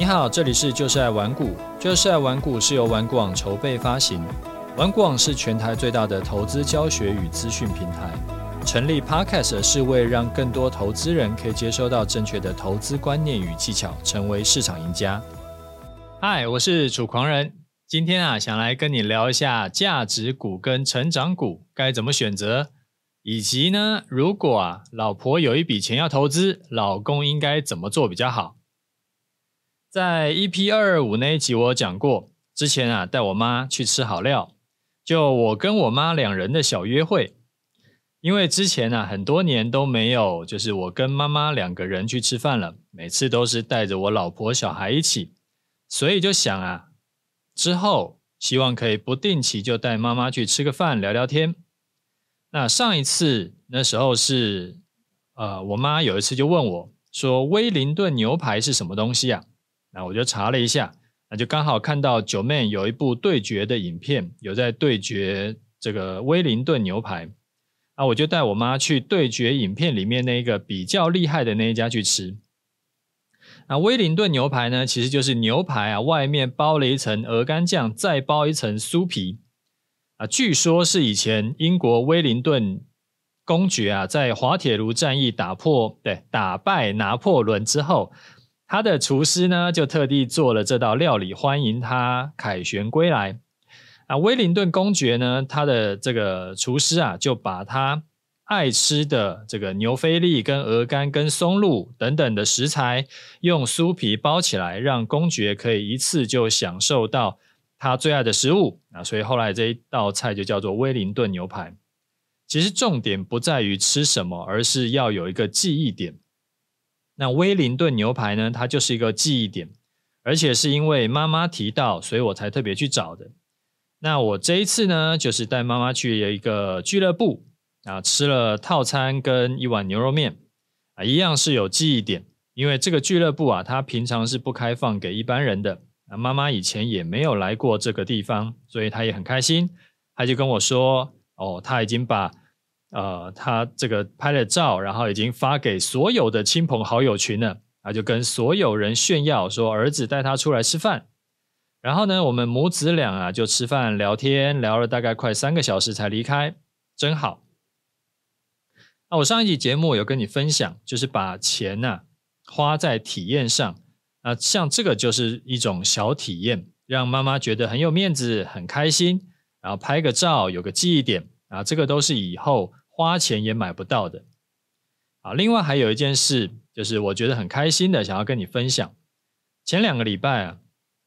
你好，这里是就是爱玩股，就是爱玩股是由玩股网筹备发行，玩股网是全台最大的投资教学与资讯平台。成立 Podcast 是为让更多投资人可以接收到正确的投资观念与技巧，成为市场赢家。嗨，我是楚狂人，今天啊，想来跟你聊一下价值股跟成长股该怎么选择，以及呢，如果啊，老婆有一笔钱要投资，老公应该怎么做比较好。在 EP 二二五那一集，我有讲过，之前啊带我妈去吃好料，就我跟我妈两人的小约会。因为之前啊很多年都没有，就是我跟妈妈两个人去吃饭了，每次都是带着我老婆小孩一起，所以就想啊，之后希望可以不定期就带妈妈去吃个饭聊聊天。那上一次那时候是，呃，我妈有一次就问我说，威灵顿牛排是什么东西啊？那我就查了一下，那就刚好看到九妹有一部对决的影片，有在对决这个威灵顿牛排。那我就带我妈去对决影片里面那一个比较厉害的那一家去吃。那威灵顿牛排呢，其实就是牛排啊，外面包了一层鹅肝酱，再包一层酥皮。啊，据说是以前英国威灵顿公爵啊，在滑铁卢战役打破，对，打败拿破仑之后。他的厨师呢，就特地做了这道料理，欢迎他凯旋归来。啊，威灵顿公爵呢，他的这个厨师啊，就把他爱吃的这个牛菲力、跟鹅肝、跟松露等等的食材，用酥皮包起来，让公爵可以一次就享受到他最爱的食物。啊，所以后来这一道菜就叫做威灵顿牛排。其实重点不在于吃什么，而是要有一个记忆点。那威灵顿牛排呢，它就是一个记忆点，而且是因为妈妈提到，所以我才特别去找的。那我这一次呢，就是带妈妈去一个俱乐部啊，吃了套餐跟一碗牛肉面啊，一样是有记忆点，因为这个俱乐部啊，它平常是不开放给一般人的。啊，妈妈以前也没有来过这个地方，所以她也很开心，她就跟我说，哦，她已经把。呃，他这个拍了照，然后已经发给所有的亲朋好友群了，他就跟所有人炫耀说儿子带他出来吃饭。然后呢，我们母子俩啊就吃饭聊天，聊了大概快三个小时才离开，真好。那我上一集节目有跟你分享，就是把钱呐、花在体验上，那像这个就是一种小体验，让妈妈觉得很有面子、很开心，然后拍个照，有个记忆点啊，这个都是以后。花钱也买不到的。好，另外还有一件事，就是我觉得很开心的，想要跟你分享。前两个礼拜啊，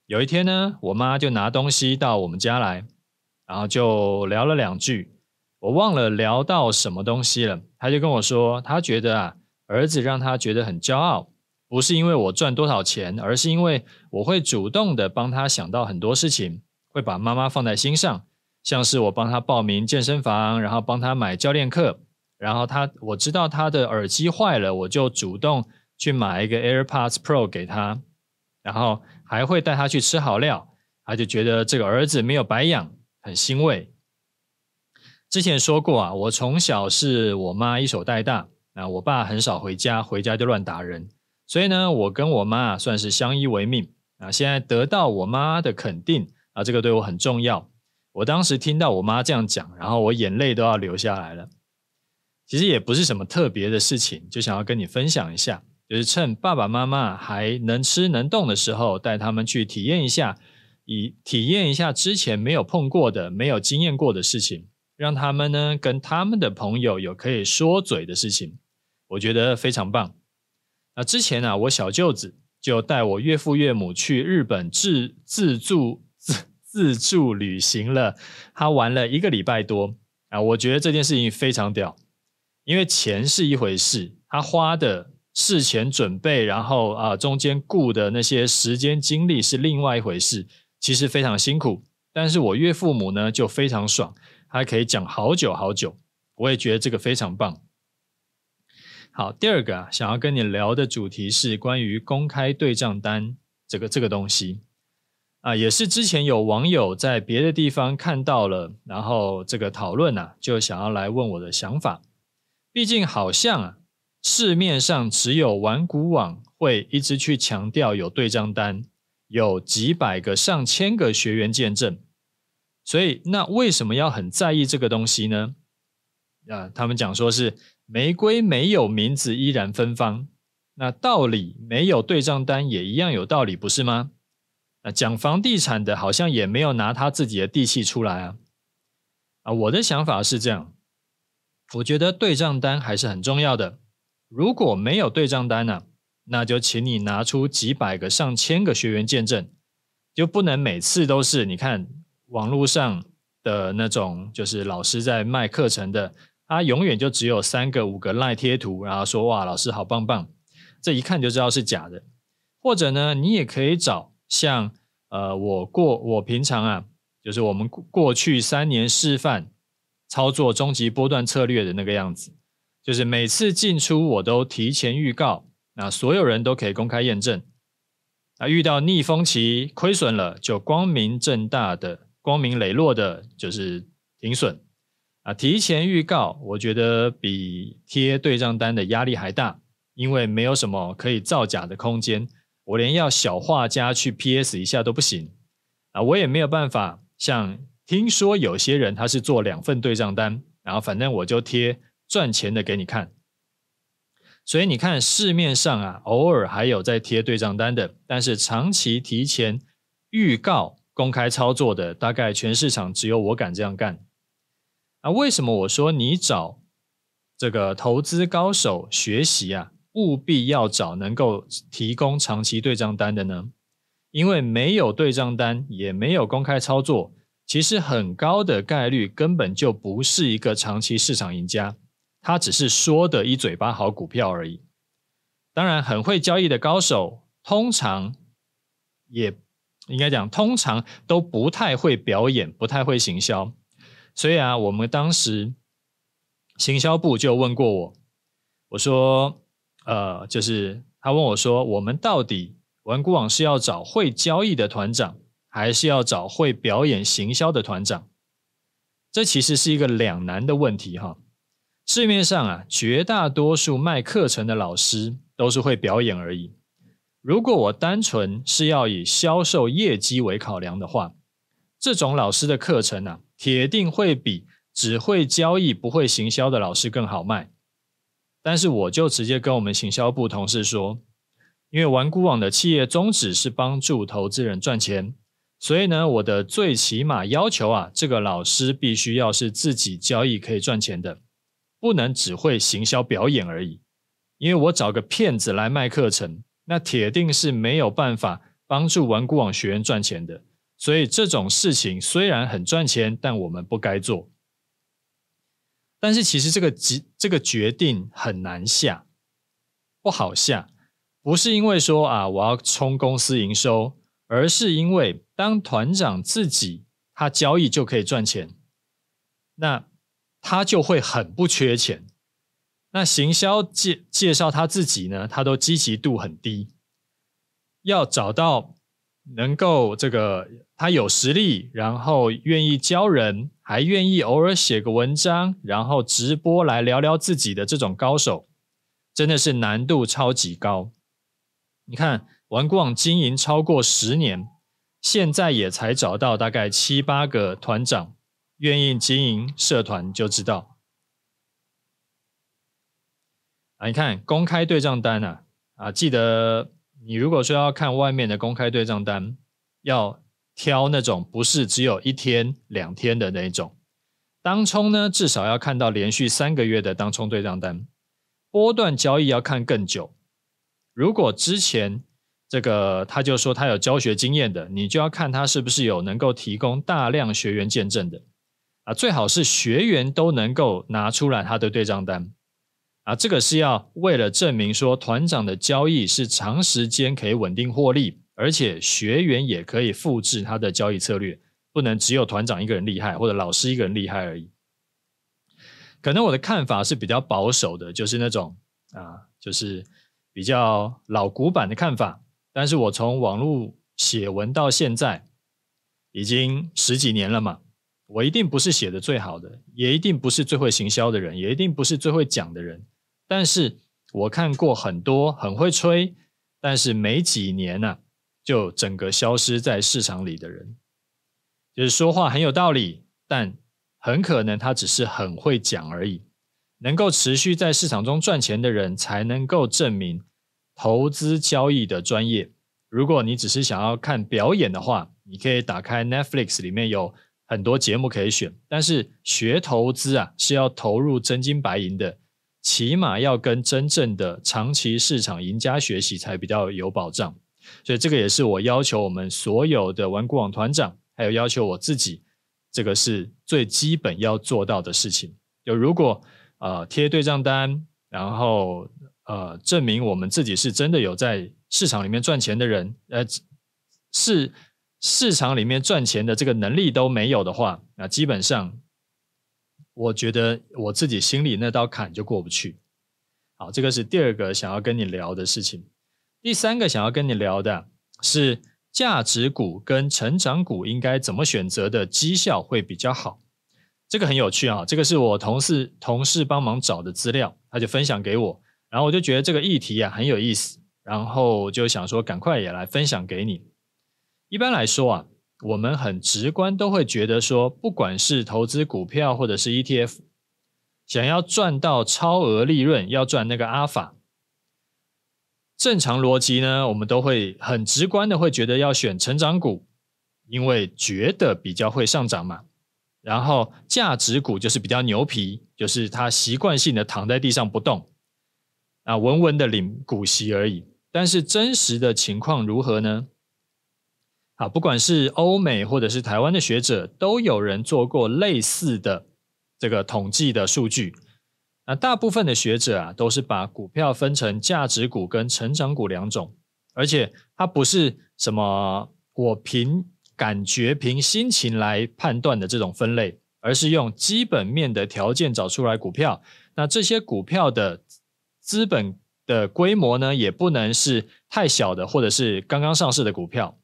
有一天呢，我妈就拿东西到我们家来，然后就聊了两句，我忘了聊到什么东西了。她就跟我说，她觉得啊，儿子让她觉得很骄傲，不是因为我赚多少钱，而是因为我会主动的帮她想到很多事情，会把妈妈放在心上。像是我帮他报名健身房，然后帮他买教练课，然后他我知道他的耳机坏了，我就主动去买一个 AirPods Pro 给他，然后还会带他去吃好料，他就觉得这个儿子没有白养，很欣慰。之前说过啊，我从小是我妈一手带大，啊，我爸很少回家，回家就乱打人，所以呢，我跟我妈算是相依为命啊。现在得到我妈的肯定啊，这个对我很重要。我当时听到我妈这样讲，然后我眼泪都要流下来了。其实也不是什么特别的事情，就想要跟你分享一下，就是趁爸爸妈妈还能吃能动的时候，带他们去体验一下，以体验一下之前没有碰过的、没有经验过的事情，让他们呢跟他们的朋友有可以说嘴的事情，我觉得非常棒。那之前呢、我小舅子就带我岳父岳母去日本自自助自。助旅行了，他玩了一个礼拜多啊！我觉得这件事情非常屌，因为钱是一回事，他花的事前准备，然后啊中间顾的那些时间精力是另外一回事，其实非常辛苦。但是我岳父母呢就非常爽，还可以讲好久好久，我也觉得这个非常棒。好，第二个啊，想要跟你聊的主题是关于公开对账单这个这个东西。啊，也是之前有网友在别的地方看到了，然后这个讨论啊，就想要来问我的想法。毕竟好像啊，市面上只有玩股网会一直去强调有对账单，有几百个、上千个学员见证。所以，那为什么要很在意这个东西呢？啊，他们讲说是玫瑰没有名字依然芬芳，那道理没有对账单也一样有道理，不是吗？啊讲房地产的好像也没有拿他自己的地契出来啊。啊，我的想法是这样，我觉得对账单还是很重要的。如果没有对账单呢、那就请你拿出几百个、上千个学员见证，就不能每次都是你看网络上的那种，就是老师在卖课程的，他永远就只有三个、五个赖贴图，然后说哇，老师好棒棒，这一看就知道是假的。或者呢，你也可以找像呃，我过我平常啊。就是我们过去三年示范操作终极波段策略的那个样子，就是每次进出我都提前预告，那所有人都可以公开验证。啊，遇到逆风期亏损了，就光明正大的、光明磊落的，就是停损。啊，提前预告，我觉得比贴对账单的压力还大，因为没有什么可以造假的空间，我连要小画家去 PS 一下都不行。啊，我也没有办法。像听说有些人他是做两份对账单，然后反正我就贴赚钱的给你看。所以你看市面上啊，偶尔还有在贴对账单的，但是长期提前预告公开操作的，大概全市场只有我敢这样干。啊，为什么我说你找这个投资高手学习啊，务必要找能够提供长期对账单的呢？因为没有对账单，也没有公开操作，其实很高的概率根本就不是一个长期市场赢家，他只是说的一嘴巴好股票而已。当然，很会交易的高手，通常也应该讲，通常都不太会表演，不太会行销。所以啊，我们当时行销部就问过我，我说，呃，就是他问我说，我们到底。玩股网是要找会交易的团长，还是要找会表演行销的团长？这其实是一个两难的问题哈。市面上啊，绝大多数卖课程的老师都是会表演而已。如果我单纯是要以销售业绩为考量的话，这种老师的课程啊，铁定会比只会交易不会行销的老师更好卖。但是我就直接跟我们行销部同事说。因为玩股网的企业宗旨是帮助投资人赚钱，所以呢，我的最起码要求啊，这个老师必须要是自己交易可以赚钱的，不能只会行销表演而已。因为我找个骗子来卖课程，那铁定是没有办法帮助玩股网学员赚钱的。所以这种事情虽然很赚钱，但我们不该做。但是其实这个决这个决定很难下，不好下。不是因为说啊，我要冲公司营收，而是因为当团长自己他交易就可以赚钱，那他就会很不缺钱。那行销介介绍他自己呢，他都积极度很低。要找到能够这个他有实力，然后愿意教人，还愿意偶尔写个文章，然后直播来聊聊自己的这种高手，真的是难度超级高。你看，玩股网经营超过十年，现在也才找到大概七八个团长愿意经营社团，就知道。啊，你看公开对账单啊，啊，记得你如果说要看外面的公开对账单，要挑那种不是只有一天两天的那种。当冲呢，至少要看到连续三个月的当冲对账单，波段交易要看更久。如果之前这个他就说他有教学经验的，你就要看他是不是有能够提供大量学员见证的啊，最好是学员都能够拿出来他的对账单啊，这个是要为了证明说团长的交易是长时间可以稳定获利，而且学员也可以复制他的交易策略，不能只有团长一个人厉害或者老师一个人厉害而已。可能我的看法是比较保守的，就是那种啊，就是。比较老古板的看法，但是我从网络写文到现在已经十几年了嘛，我一定不是写的最好的，也一定不是最会行销的人，也一定不是最会讲的人，但是我看过很多很会吹，但是没几年呢、啊，就整个消失在市场里的人，就是说话很有道理，但很可能他只是很会讲而已。能够持续在市场中赚钱的人，才能够证明投资交易的专业。如果你只是想要看表演的话，你可以打开 Netflix，里面有很多节目可以选。但是学投资啊，是要投入真金白银的，起码要跟真正的长期市场赢家学习，才比较有保障。所以这个也是我要求我们所有的玩股网团长，还有要求我自己，这个是最基本要做到的事情。就如果呃，贴对账单，然后呃，证明我们自己是真的有在市场里面赚钱的人，呃，是市场里面赚钱的这个能力都没有的话，那基本上我觉得我自己心里那道坎就过不去。好，这个是第二个想要跟你聊的事情。第三个想要跟你聊的是价值股跟成长股应该怎么选择的绩效会比较好。这个很有趣啊，这个是我同事同事帮忙找的资料，他就分享给我，然后我就觉得这个议题啊很有意思，然后就想说赶快也来分享给你。一般来说啊，我们很直观都会觉得说，不管是投资股票或者是 ETF，想要赚到超额利润，要赚那个阿法，正常逻辑呢，我们都会很直观的会觉得要选成长股，因为觉得比较会上涨嘛。然后价值股就是比较牛皮，就是它习惯性的躺在地上不动，啊，稳稳的领股息而已。但是真实的情况如何呢？啊，不管是欧美或者是台湾的学者，都有人做过类似的这个统计的数据。那大部分的学者啊，都是把股票分成价值股跟成长股两种，而且它不是什么我凭。感觉凭心情来判断的这种分类，而是用基本面的条件找出来股票。那这些股票的资本的规模呢，也不能是太小的，或者是刚刚上市的股票。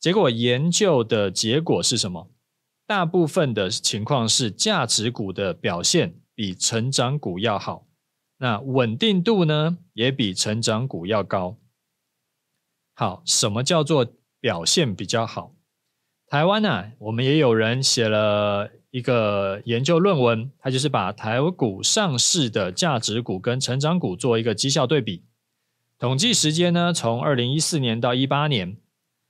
结果研究的结果是什么？大部分的情况是价值股的表现比成长股要好，那稳定度呢，也比成长股要高。好，什么叫做表现比较好？台湾呢、我们也有人写了一个研究论文，他就是把台股上市的价值股跟成长股做一个绩效对比，统计时间呢，从二零一四年到一八年，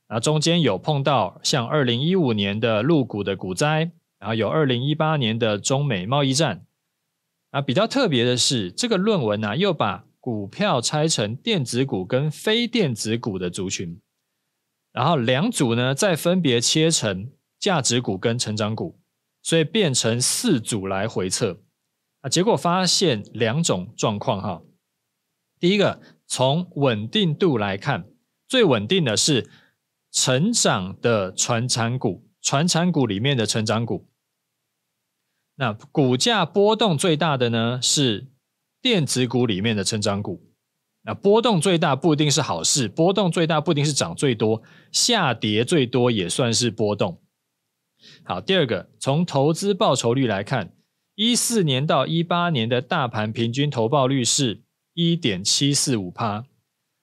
啊，中间有碰到像二零一五年的陆股的股灾，然后有二零一八年的中美贸易战，啊，比较特别的是，这个论文呢、啊，又把股票拆成电子股跟非电子股的族群。然后两组呢，再分别切成价值股跟成长股，所以变成四组来回测啊。结果发现两种状况哈。第一个，从稳定度来看，最稳定的是成长的传产股，传产股里面的成长股。那股价波动最大的呢，是电子股里面的成长股。那波动最大不一定是好事，波动最大不一定是涨最多，下跌最多也算是波动。好，第二个，从投资报酬率来看，一四年到一八年的大盘平均投报率是一点七四五趴。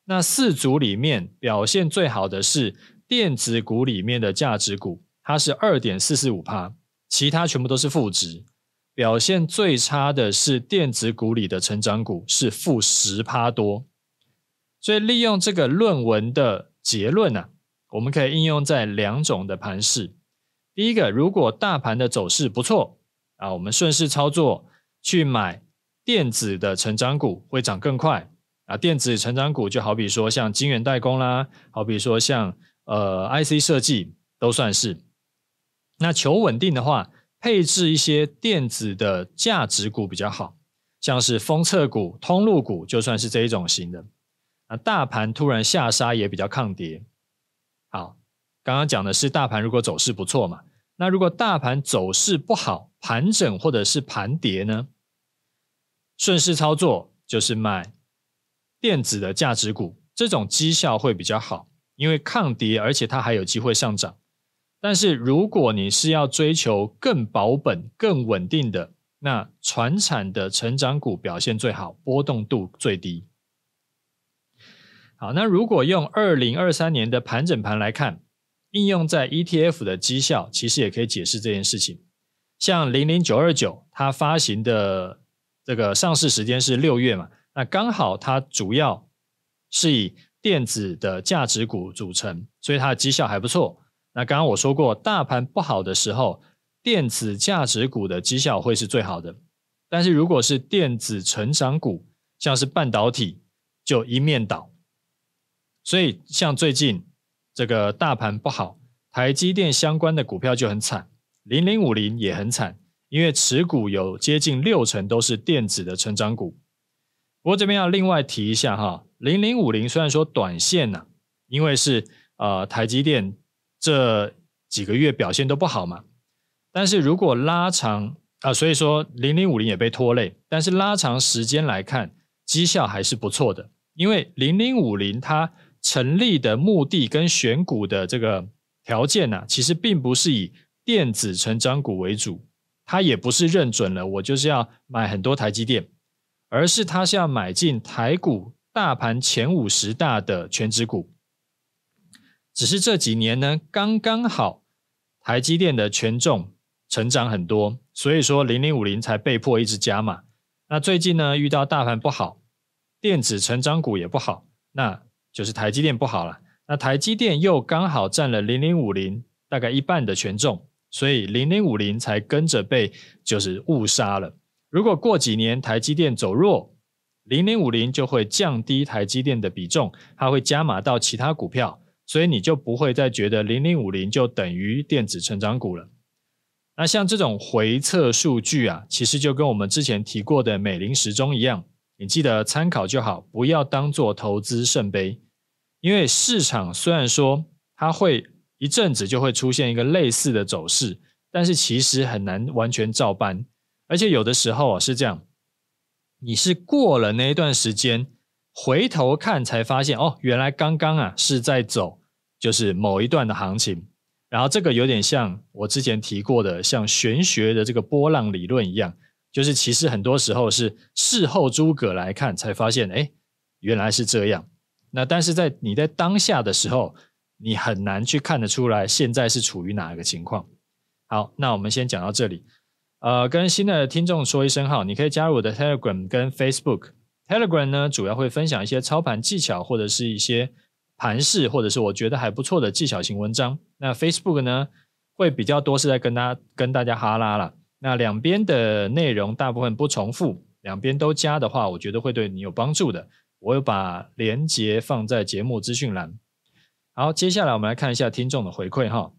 那四组里面表现最好的是电子股里面的价值股，它是二点四四五趴，其他全部都是负值。表现最差的是电子股里的成长股，是负十趴多。所以利用这个论文的结论呢、啊，我们可以应用在两种的盘势。第一个，如果大盘的走势不错啊，我们顺势操作去买电子的成长股，会涨更快啊。电子成长股就好比说像晶圆代工啦，好比说像呃 IC 设计都算是。那求稳定的话，配置一些电子的价值股比较好，像是封测股、通路股，就算是这一种型的。那大盘突然下杀也比较抗跌。好，刚刚讲的是大盘如果走势不错嘛，那如果大盘走势不好，盘整或者是盘跌呢？顺势操作就是买电子的价值股，这种绩效会比较好，因为抗跌，而且它还有机会上涨。但是如果你是要追求更保本、更稳定的，那船产的成长股表现最好，波动度最低。好，那如果用二零二三年的盘整盘来看，应用在 ETF 的绩效，其实也可以解释这件事情。像零零九二九，它发行的这个上市时间是六月嘛，那刚好它主要是以电子的价值股组成，所以它的绩效还不错。那刚刚我说过，大盘不好的时候，电子价值股的绩效会是最好的。但是如果是电子成长股，像是半导体，就一面倒。所以像最近这个大盘不好，台积电相关的股票就很惨，零零五零也很惨，因为持股有接近六成都是电子的成长股。不过这边要另外提一下哈，零零五零虽然说短线呢、因为是呃台积电这几个月表现都不好嘛，但是如果拉长。啊，所以说零零五零也被拖累，但是拉长时间来看，绩效还是不错的。因为零零五零它成立的目的跟选股的这个条件呢、啊，其实并不是以电子成长股为主，它也不是认准了我就是要买很多台积电，而是它是要买进台股大盘前五十大的权值股。只是这几年呢，刚刚好台积电的权重成长很多。所以说，零零五零才被迫一直加码。那最近呢，遇到大盘不好，电子成长股也不好，那就是台积电不好了。那台积电又刚好占了零零五零大概一半的权重，所以零零五零才跟着被就是误杀了。如果过几年台积电走弱，零零五零就会降低台积电的比重，它会加码到其他股票，所以你就不会再觉得零零五零就等于电子成长股了。那像这种回测数据啊，其实就跟我们之前提过的美林时钟一样，你记得参考就好，不要当做投资圣杯。因为市场虽然说它会一阵子就会出现一个类似的走势，但是其实很难完全照搬。而且有的时候啊是这样，你是过了那一段时间回头看才发现，哦，原来刚刚啊是在走就是某一段的行情。然后这个有点像我之前提过的，像玄学的这个波浪理论一样，就是其实很多时候是事后诸葛来看才发现，哎，原来是这样。那但是在你在当下的时候，你很难去看得出来现在是处于哪一个情况。好，那我们先讲到这里。呃，跟新的听众说一声哈，你可以加入我的 Telegram 跟 Facebook。Telegram 呢，主要会分享一些操盘技巧或者是一些。盘势或者是我觉得还不错的技巧型文章，那 Facebook 呢会比较多是在跟大家跟大家哈拉了。那两边的内容大部分不重复，两边都加的话，我觉得会对你有帮助的。我有把连接放在节目资讯栏。好，接下来我们来看一下听众的回馈哈。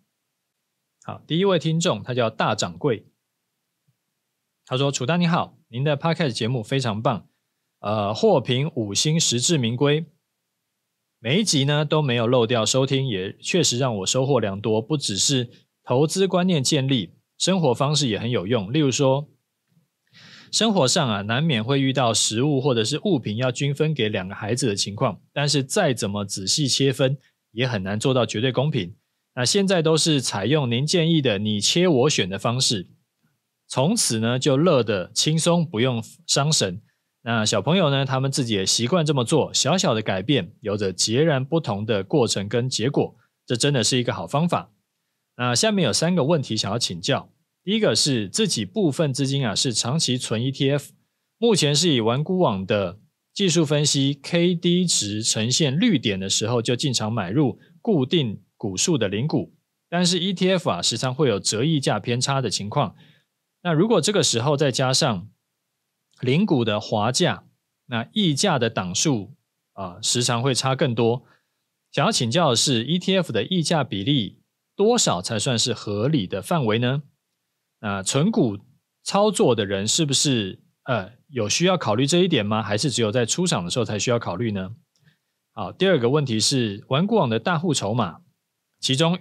好，第一位听众他叫大掌柜，他说：“楚丹你好，您的 Podcast 节目非常棒，呃，获评五星实至名归。”每一集呢都没有漏掉收听，也确实让我收获良多。不只是投资观念建立，生活方式也很有用。例如说，生活上啊难免会遇到食物或者是物品要均分给两个孩子的情况，但是再怎么仔细切分，也很难做到绝对公平。那现在都是采用您建议的你切我选的方式，从此呢就乐得轻松，不用伤神。那小朋友呢？他们自己也习惯这么做。小小的改变，有着截然不同的过程跟结果，这真的是一个好方法。那下面有三个问题想要请教。第一个是自己部分资金啊是长期存 ETF，目前是以玩股网的技术分析 KD 值呈现绿点的时候就进场买入固定股数的零股，但是 ETF 啊时常会有折溢价偏差的情况。那如果这个时候再加上零股的滑价，那溢价的档数啊，时常会差更多。想要请教的是，ETF 的溢价比例多少才算是合理的范围呢？那存股操作的人是不是呃有需要考虑这一点吗？还是只有在出场的时候才需要考虑呢？好，第二个问题是，玩股网的大户筹码，其中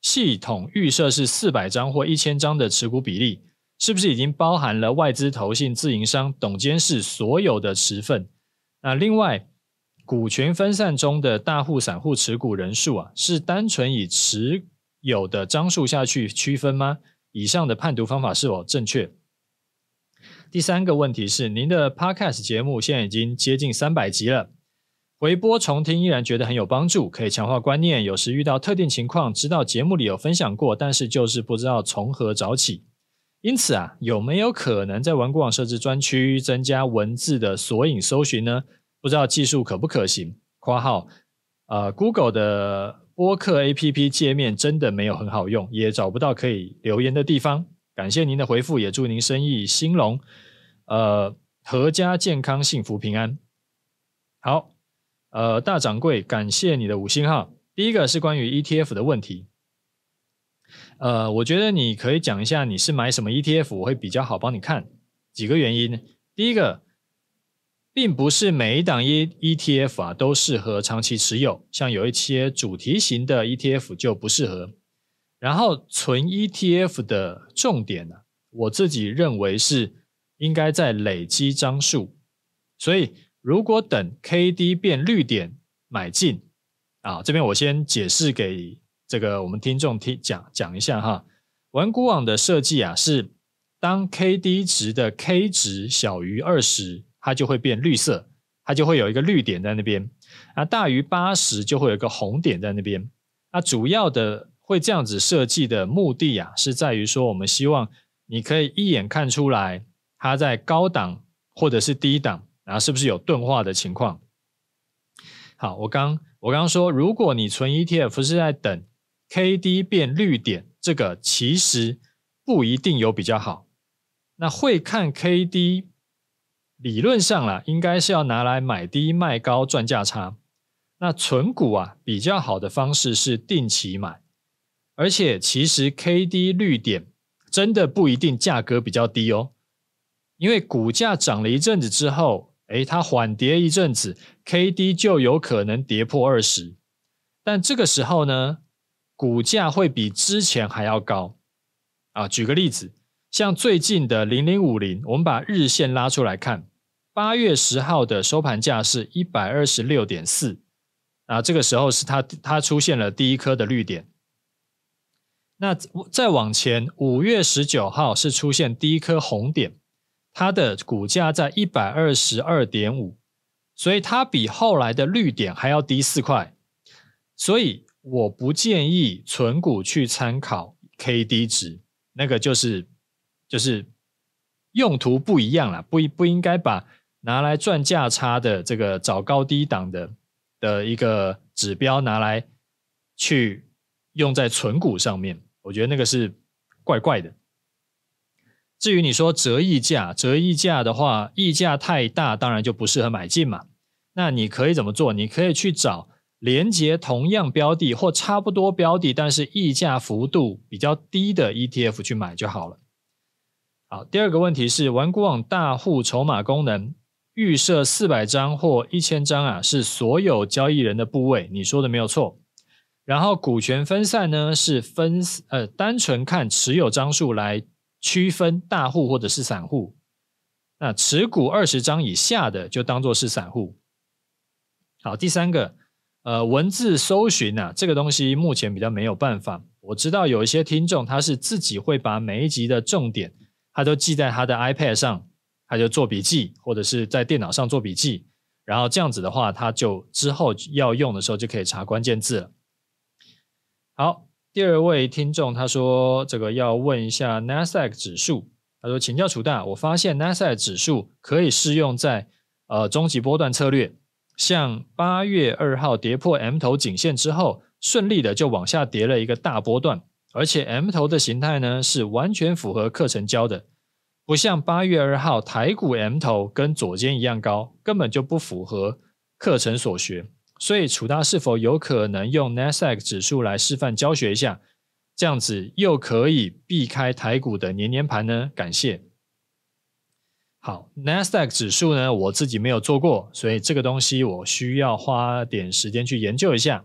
系统预设是四百张或一千张的持股比例。是不是已经包含了外资、投信、自营商、董监事所有的持份？那另外，股权分散中的大户、散户持股人数啊，是单纯以持有的张数下去区分吗？以上的判读方法是否正确？第三个问题是，您的 Podcast 节目现在已经接近三百集了，回播重听依然觉得很有帮助，可以强化观念。有时遇到特定情况，知道节目里有分享过，但是就是不知道从何找起。因此啊，有没有可能在玩股网设置专区，增加文字的索引搜寻呢？不知道技术可不可行？括号，呃，Google 的播客 APP 界面真的没有很好用，也找不到可以留言的地方。感谢您的回复，也祝您生意兴隆，呃，阖家健康、幸福、平安。好。呃，大掌柜，感谢你的五星号。第一个是关于 ETF 的问题。呃，我觉得你可以讲一下你是买什么 ETF，我会比较好帮你看。几个原因。第一个，并不是每一档 ETF 啊都适合长期持有，像有一些主题型的 ETF 就不适合。然后，存 ETF 的重点呢、我自己认为是应该在累积张数，所以。如果等 K D 变绿点买进啊，这边我先解释给这个我们听众听讲讲一下哈。玩股网的设计啊，是当 K D 值的 K 值小于二十，它就会变绿色，它就会有一个绿点在那边。啊，大于八十就会有一个红点在那边。那主要的会这样子设计的目的啊，是在于说我们希望你可以一眼看出来它在高档或者是低档。然后是不是有钝化的情况？好，我刚我刚刚说，如果你存 ETF 是在等 KD 变绿点，这个其实不一定有比较好。那会看 KD，理论上啦，应该是要拿来买低卖高赚价差。那存股啊，比较好的方式是定期买，而且其实 KD 绿点真的不一定价格比较低哦，因为股价涨了一阵子之后。诶，它缓跌一阵子，K D 就有可能跌破二十，但这个时候呢，股价会比之前还要高啊。举个例子，像最近的零零五零，我们把日线拉出来看，八月十号的收盘价是一百二十六点四啊，这个时候是它它出现了第一颗的绿点。那再往前，五月十九号是出现第一颗红点。它的股价在一百二十二点五，所以它比后来的绿点还要低四块，所以我不建议存股去参考 KD 值，那个就是就是用途不一样啦，不不应该把拿来赚价差的这个找高低档的的一个指标拿来去用在存股上面，我觉得那个是怪怪的。至于你说折溢价，折溢价的话，溢价太大，当然就不适合买进嘛。那你可以怎么做？你可以去找连接同样标的或差不多标的，但是溢价幅度比较低的 ETF 去买就好了。好，第二个问题是，玩股网大户筹码功能预设四百张或一千张啊，是所有交易人的部位，你说的没有错。然后股权分散呢，是分呃单纯看持有张数来。区分大户或者是散户，那持股二十张以下的就当做是散户。好，第三个，呃，文字搜寻啊，这个东西目前比较没有办法。我知道有一些听众他是自己会把每一集的重点，他都记在他的 iPad 上，他就做笔记，或者是在电脑上做笔记，然后这样子的话，他就之后要用的时候就可以查关键字了。好。第二位听众他说：“这个要问一下 Nasdaq 指数。他说，请教楚大，我发现 Nasdaq 指数可以适用在呃终极波段策略，像八月二号跌破 M 头颈线之后，顺利的就往下跌了一个大波段，而且 M 头的形态呢是完全符合课程教的，不像八月二号台股 M 头跟左肩一样高，根本就不符合课程所学。”所以，楚大是否有可能用 Nasdaq 指数来示范教学一下？这样子又可以避开台股的年年盘呢？感谢。好，Nasdaq 指数呢，我自己没有做过，所以这个东西我需要花点时间去研究一下。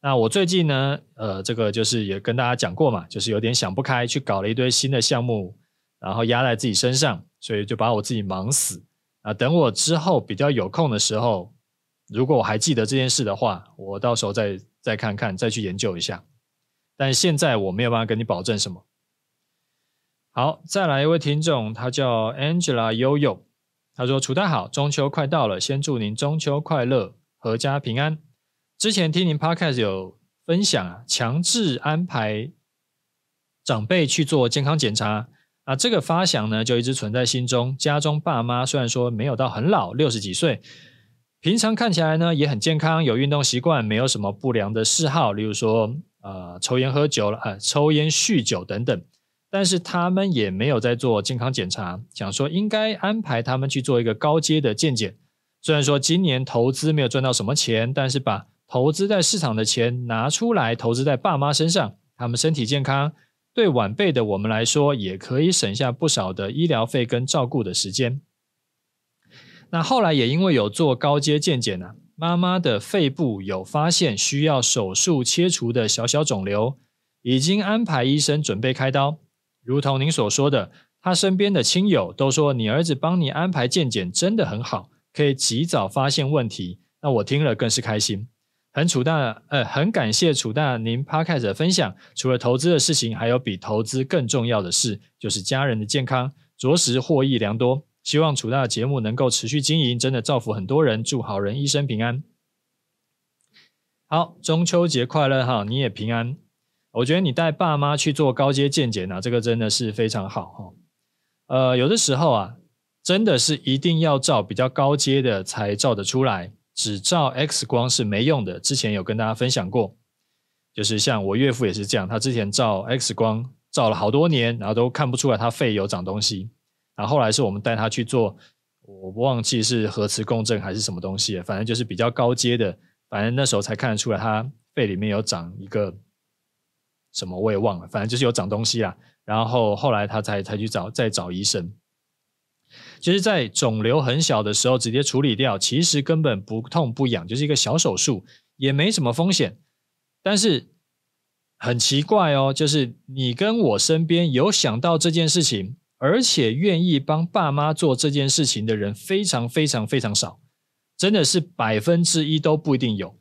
那我最近呢，呃，这个就是也跟大家讲过嘛，就是有点想不开，去搞了一堆新的项目，然后压在自己身上，所以就把我自己忙死。啊，等我之后比较有空的时候。如果我还记得这件事的话，我到时候再再看看，再去研究一下。但现在我没有办法跟你保证什么。好，再来一位听众，他叫 Angela Yoyo，他说：“楚大好，中秋快到了，先祝您中秋快乐，阖家平安。之前听您 Podcast 有分享啊，强制安排长辈去做健康检查啊，这个发想呢就一直存在心中。家中爸妈虽然说没有到很老，六十几岁，平常看起来呢也很健康，有运动习惯，没有什么不良的嗜好，例如说呃抽烟喝酒了，呃抽烟酗酒等等。但是他们也没有在做健康检查，想说应该安排他们去做一个高阶的健检。虽然说今年投资没有赚到什么钱，但是把投资在市场的钱拿出来投资在爸妈身上，他们身体健康，对晚辈的我们来说也可以省下不少的医疗费跟照顾的时间。那后来也因为有做高阶健检呢，妈妈的肺部有发现需要手术切除的小小肿瘤，已经安排医生准备开刀。如同您所说的，他身边的亲友都说你儿子帮你安排健检真的很好，可以及早发现问题。那我听了更是开心。很楚大，呃，很感谢楚大您 Podcast 的分享。除了投资的事情，还有比投资更重要的事，就是家人的健康，着实获益良多。希望楚大的节目能够持续经营，真的造福很多人。祝好人一生平安。好，中秋节快乐哈，你也平安。我觉得你带爸妈去做高阶健检啊，这个真的是非常好哈。呃，有的时候啊，真的是一定要照比较高阶的才照得出来。只照 X 光是没用的，之前有跟大家分享过，就是像我岳父也是这样，他之前照 X 光照了好多年，然后都看不出来他肺有长东西，然后后来是我们带他去做，我忘记是核磁共振还是什么东西，反正就是比较高阶的，反正那时候才看得出来他肺里面有长一个什么我也忘了，反正就是有长东西啦，然后后来他才才去找再找医生。其实，在肿瘤很小的时候直接处理掉，其实根本不痛不痒，就是一个小手术，也没什么风险。但是很奇怪哦，就是你跟我身边有想到这件事情，而且愿意帮爸妈做这件事情的人，非常非常非常少，真的是百分之一都不一定有。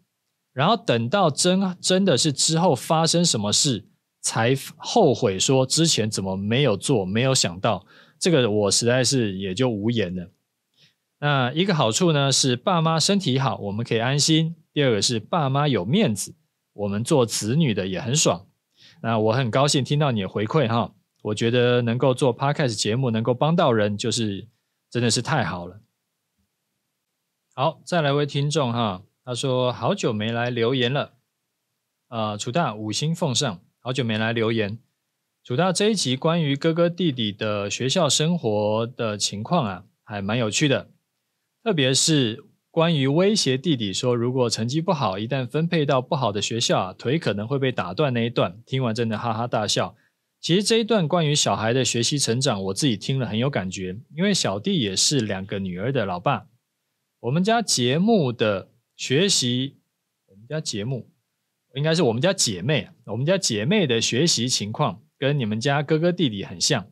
然后等到真真的是之后发生什么事，才后悔说之前怎么没有做，没有想到。这个我实在是也就无言了。那一个好处呢，是爸妈身体好，我们可以安心；第二个是爸妈有面子，我们做子女的也很爽。那我很高兴听到你的回馈哈，我觉得能够做 Podcast 节目，能够帮到人，就是真的是太好了。好，再来位听众哈，他说好久没来留言了，呃，楚大五星奉上，好久没来留言。楚大这一集关于哥哥弟弟的学校生活的情况啊，还蛮有趣的。特别是关于威胁弟弟说，如果成绩不好，一旦分配到不好的学校啊，腿可能会被打断那一段，听完真的哈哈大笑。其实这一段关于小孩的学习成长，我自己听了很有感觉，因为小弟也是两个女儿的老爸。我们家节目的学习，我们家节目应该是我们家姐妹，我们家姐妹的学习情况。跟你们家哥哥弟弟很像，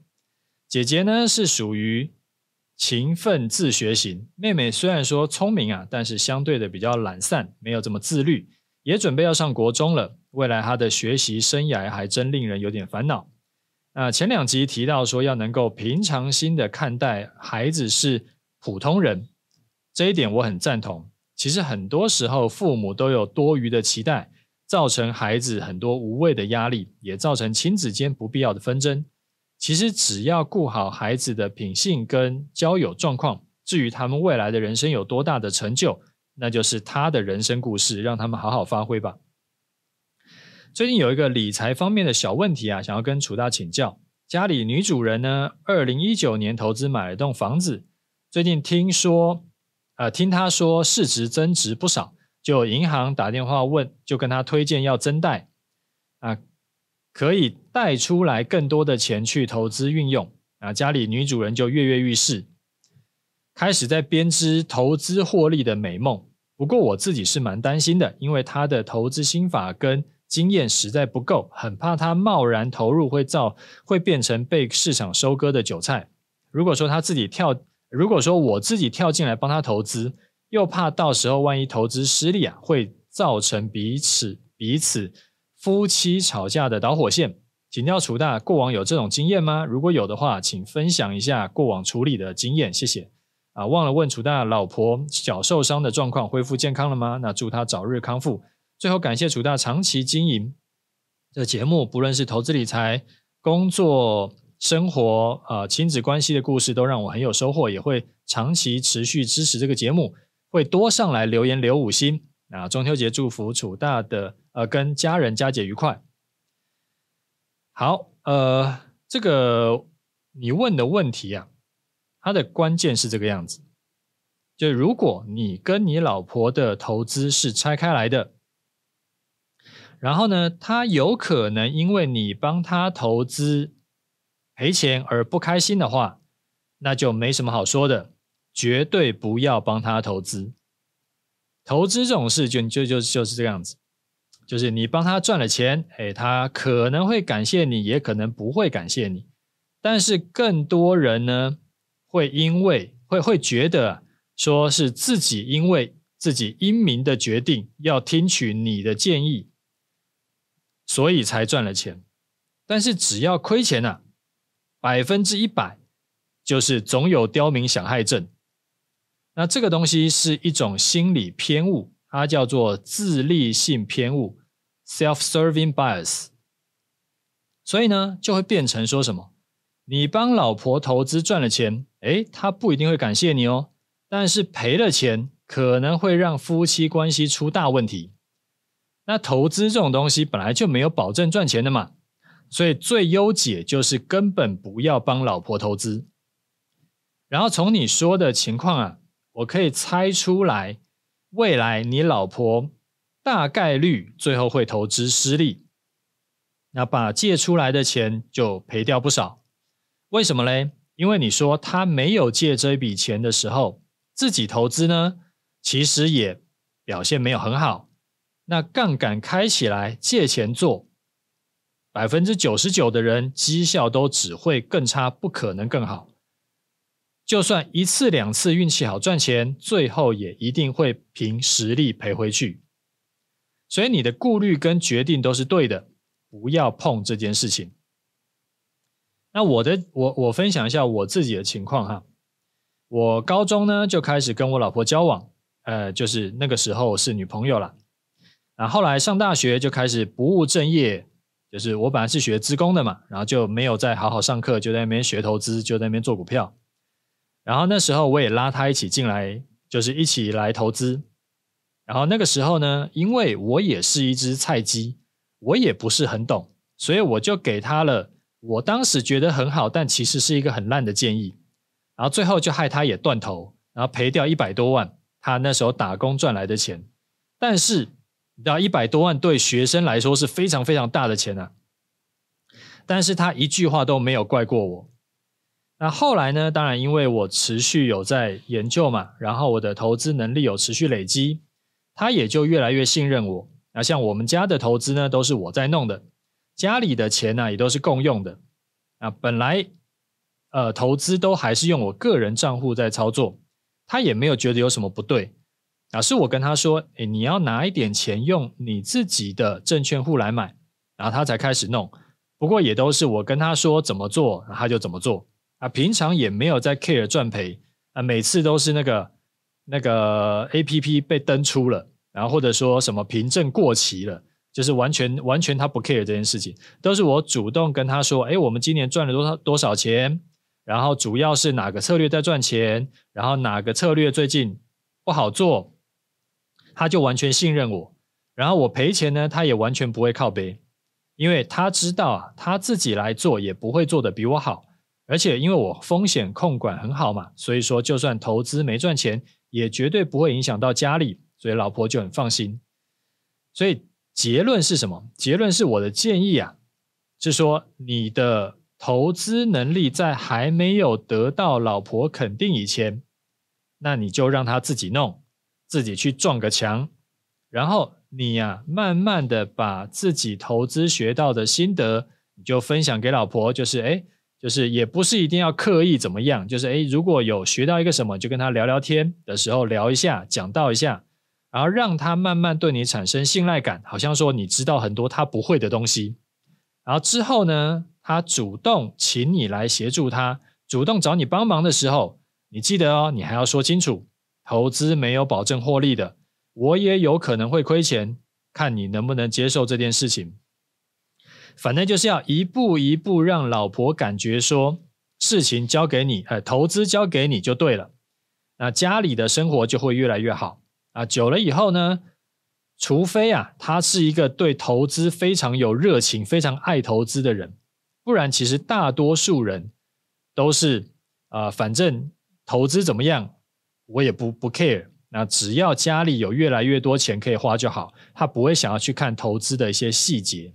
姐姐呢是属于勤奋自学型，妹妹虽然说聪明啊，但是相对的比较懒散，没有这么自律，也准备要上国中了，未来她的学习生涯还真令人有点烦恼。那前两集提到说要能够平常心的看待孩子是普通人，这一点我很赞同。其实很多时候父母都有多余的期待。造成孩子很多无谓的压力，也造成亲子间不必要的纷争。其实只要顾好孩子的品性跟交友状况，至于他们未来的人生有多大的成就，那就是他的人生故事，让他们好好发挥吧。最近有一个理财方面的小问题啊，想要跟楚大请教。家里女主人呢，二零一九年投资买了栋房子，最近听说，呃，听她说市值增值不少。就银行打电话问，就跟他推荐要增贷啊，可以贷出来更多的钱去投资运用啊。家里女主人就跃跃欲试，开始在编织投资获利的美梦。不过我自己是蛮担心的，因为他的投资心法跟经验实在不够，很怕他贸然投入会造会变成被市场收割的韭菜。如果说他自己跳，如果说我自己跳进来帮他投资。又怕到时候万一投资失利啊，会造成彼此彼此夫妻吵架的导火线。请教楚大，过往有这种经验吗？如果有的话，请分享一下过往处理的经验，谢谢。啊，忘了问楚大老婆脚受伤的状况恢复健康了吗？那祝他早日康复。最后感谢楚大长期经营这节目，不论是投资理财、工作、生活啊、呃、亲子关系的故事，都让我很有收获，也会长期持续支持这个节目，会多上来留言留五星。那中秋节祝福楚大的呃跟家人佳节愉快。好，呃，这个你问的问题啊。它的关键是这个样子，就如果你跟你老婆的投资是拆开来的，然后呢，她有可能因为你帮她投资赔钱而不开心的话，那就没什么好说的，绝对不要帮他投资。投资这种事就就就就是这个样子，就是你帮他赚了钱，哎，他可能会感谢你，也可能不会感谢你，但是更多人呢，会因为会会觉得说是自己因为自己英明的决定要听取你的建议，所以才赚了钱。但是只要亏钱啊，百分之一百就是总有刁民想害朕。那这个东西是一种心理偏误，它叫做自利性偏误 （self-serving bias）。所以呢，就会变成说什么？你帮老婆投资赚了钱，诶，她不一定会感谢你哦。但是赔了钱，可能会让夫妻关系出大问题。那投资这种东西本来就没有保证赚钱的嘛，所以最优解就是根本不要帮老婆投资。然后从你说的情况啊，我可以猜出来，未来你老婆大概率最后会投资失利，那把借出来的钱就赔掉不少。为什么嘞？因为你说他没有借这笔钱的时候，自己投资呢，其实也表现没有很好。那杠杆开起来，借钱做，百分之九十九的人绩效都只会更差，不可能更好。就算一次两次运气好赚钱，最后也一定会凭实力赔回去。所以你的顾虑跟决定都是对的，不要碰这件事情。那我的我我分享一下我自己的情况哈，我高中呢就开始跟我老婆交往，呃，就是那个时候是女朋友了。啊后来上大学就开始不务正业，就是我本来是学资工的嘛，然后就没有再好好上课，就在那边学投资，就在那边做股票。然后那时候我也拉他一起进来，就是一起来投资。然后那个时候呢，因为我也是一只菜鸡，我也不是很懂，所以我就给他了。我当时觉得很好，但其实是一个很烂的建议，然后最后就害他也断头，然后赔掉一百多万，他那时候打工赚来的钱。但是，你知道一百多万对学生来说是非常非常大的钱啊。但是他一句话都没有怪过我。那后来呢？当然，因为我持续有在研究嘛，然后我的投资能力有持续累积，他也就越来越信任我。那像我们家的投资呢，都是我在弄的。家里的钱呢、也都是共用的啊。本来，呃，投资都还是用我个人账户在操作，他也没有觉得有什么不对啊。是我跟他说，诶，你要拿一点钱用你自己的证券户来买，然后他才开始弄。不过也都是我跟他说怎么做，他就怎么做啊。平常也没有在 care 赚赔啊，每次都是那个那个 APP 被登出了，然后或者说什么凭证过期了。就是完全完全他不 care 这件事情，都是我主动跟他说，哎，我们今年赚了多少多少钱，然后主要是哪个策略在赚钱，然后哪个策略最近不好做，他就完全信任我，然后我赔钱呢，他也完全不会靠背，因为他知道啊，他自己来做也不会做得比我好，而且因为我风险控管很好嘛，所以说就算投资没赚钱，也绝对不会影响到家里，所以老婆就很放心，所以。结论是什么？结论是我的建议啊，是说你的投资能力在还没有得到老婆肯定以前，那你就让他自己弄，自己去撞个墙，然后你呀、慢慢的把自己投资学到的心得，你就分享给老婆，就是哎，就是也不是一定要刻意怎么样，就是哎，如果有学到一个什么，就跟他聊聊天的时候聊一下，讲到一下。然后让他慢慢对你产生信赖感，好像说你知道很多他不会的东西。然后之后呢，他主动请你来协助他，主动找你帮忙的时候，你记得哦，你还要说清楚，投资没有保证获利的，我也有可能会亏钱，看你能不能接受这件事情。反正就是要一步一步让老婆感觉说，事情交给你，呃，投资交给你就对了，那家里的生活就会越来越好啊。久了以后呢，除非啊，他是一个对投资非常有热情、非常爱投资的人，不然其实大多数人都是啊、呃，反正。投资怎么样，我也不不 care。那只要家里有越来越多钱可以花就好，他不会想要去看投资的一些细节。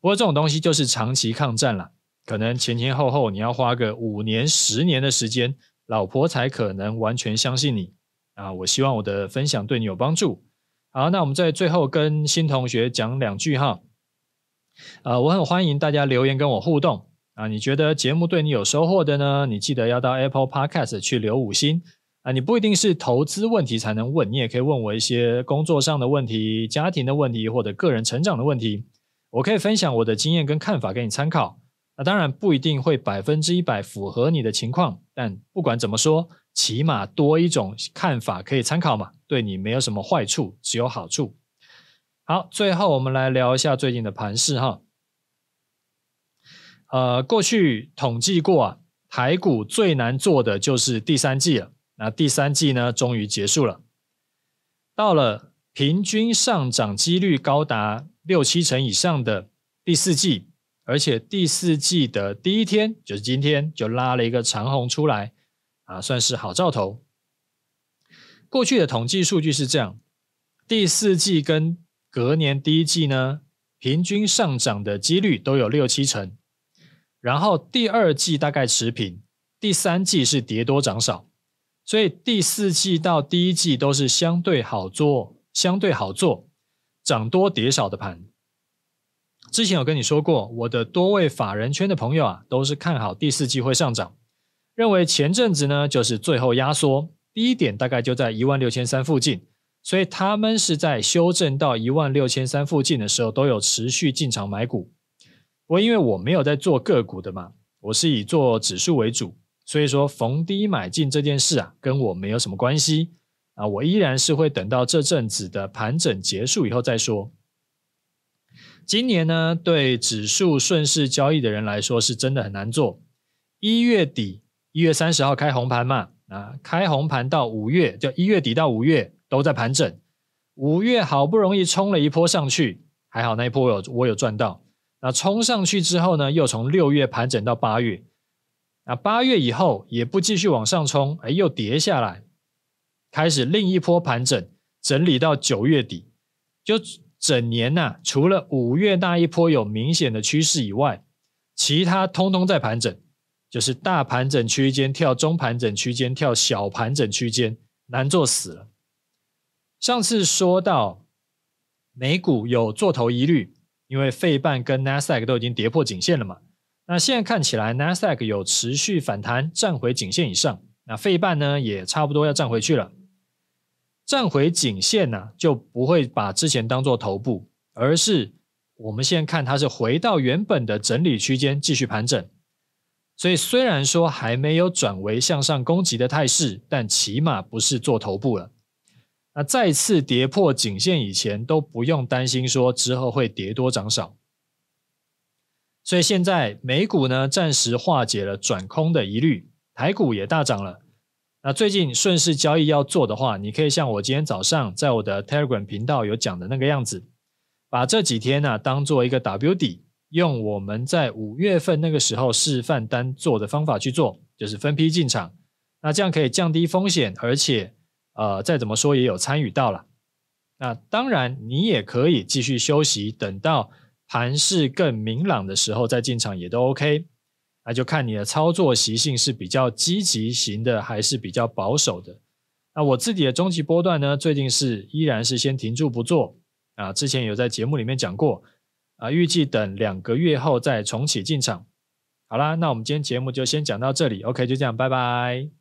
不过这种东西就是长期抗战了，可能前前后后你要花个五年、十年的时间，老婆才可能完全相信你。啊，我希望我的分享对你有帮助。好，那我们在最后跟新同学讲两句哈。呃，我很欢迎大家留言跟我互动。啊，你觉得节目对你有收获的呢？你记得要到 Apple Podcast 去留五星啊！你不一定是投资问题才能问，你也可以问我一些工作上的问题、家庭的问题或者个人成长的问题，我可以分享我的经验跟看法给你参考。那当然不一定会百分之一百符合你的情况，但不管怎么说，起码多一种看法可以参考嘛，对你没有什么坏处，只有好处。好，最后我们来聊一下最近的盘势哈。呃，过去统计过啊，台股最难做的就是第三季了。那第三季呢，终于结束了。到了平均上涨几率高达六七成以上的第四季，而且第四季的第一天就是今天，就拉了一个长红出来啊，算是好兆头。过去的统计数据是这样：第四季跟隔年第一季呢，平均上涨的几率都有六七成。然后第二季大概持平，第三季是跌多涨少，所以第四季到第一季都是相对好做，相对好做，涨多跌少的盘。之前有跟你说过，我的多位法人圈的朋友啊，都是看好第四季会上涨，认为前阵子呢就是最后压缩，低点大概就在一万六千三附近，所以他们是在修正到一万六千三附近的时候，都有持续进场买股。我因为我没有在做个股的嘛，我是以做指数为主，所以说逢低买进这件事啊，跟我没有什么关系啊。我依然是会等到这阵子的盘整结束以后再说。今年呢，对指数顺势交易的人来说是真的很难做。一月底，一月三十号开红盘嘛，啊，开红盘到五月，就一月底到五月都在盘整。五月好不容易冲了一波上去，还好那一波有我有赚到。那冲上去之后呢，又从六月盘整到八月，那八月以后也不继续往上冲，哎，又跌下来，开始另一波盘整，整理到九月底，就整年呐、啊，除了五月那一波有明显的趋势以外，其他通通在盘整，就是大盘整区间跳中盘整区间跳小盘整区间，难做死了。上次说到美股有做头疑虑。因为费半跟 Nasdaq 都已经跌破颈线了嘛，那现在看起来 Nasdaq 有持续反弹，站回颈线以上。那费半呢也差不多要站回去了，站回颈线呢、就不会把之前当做头部，而是我们现在看它是回到原本的整理区间继续盘整。所以虽然说还没有转为向上攻击的态势，但起码不是做头部了。那再次跌破颈线以前都不用担心说之后会跌多涨少，所以现在美股呢暂时化解了转空的疑虑，台股也大涨了。那最近顺势交易要做的话，你可以像我今天早上在我的 Telegram 频道有讲的那个样子，把这几天呢、当做一个 W 底，用我们在五月份那个时候示范单做的方法去做，就是分批进场，那这样可以降低风险，而且。呃，再怎么说也有参与到了。那当然，你也可以继续休息，等到盘势更明朗的时候再进场也都 OK。那就看你的操作习性是比较积极型的，还是比较保守的。那我自己的终极波段呢，最近是依然是先停住不做啊。之前有在节目里面讲过啊，预计等两个月后再重启进场。好啦，那我们今天节目就先讲到这里，OK，就这样，拜拜。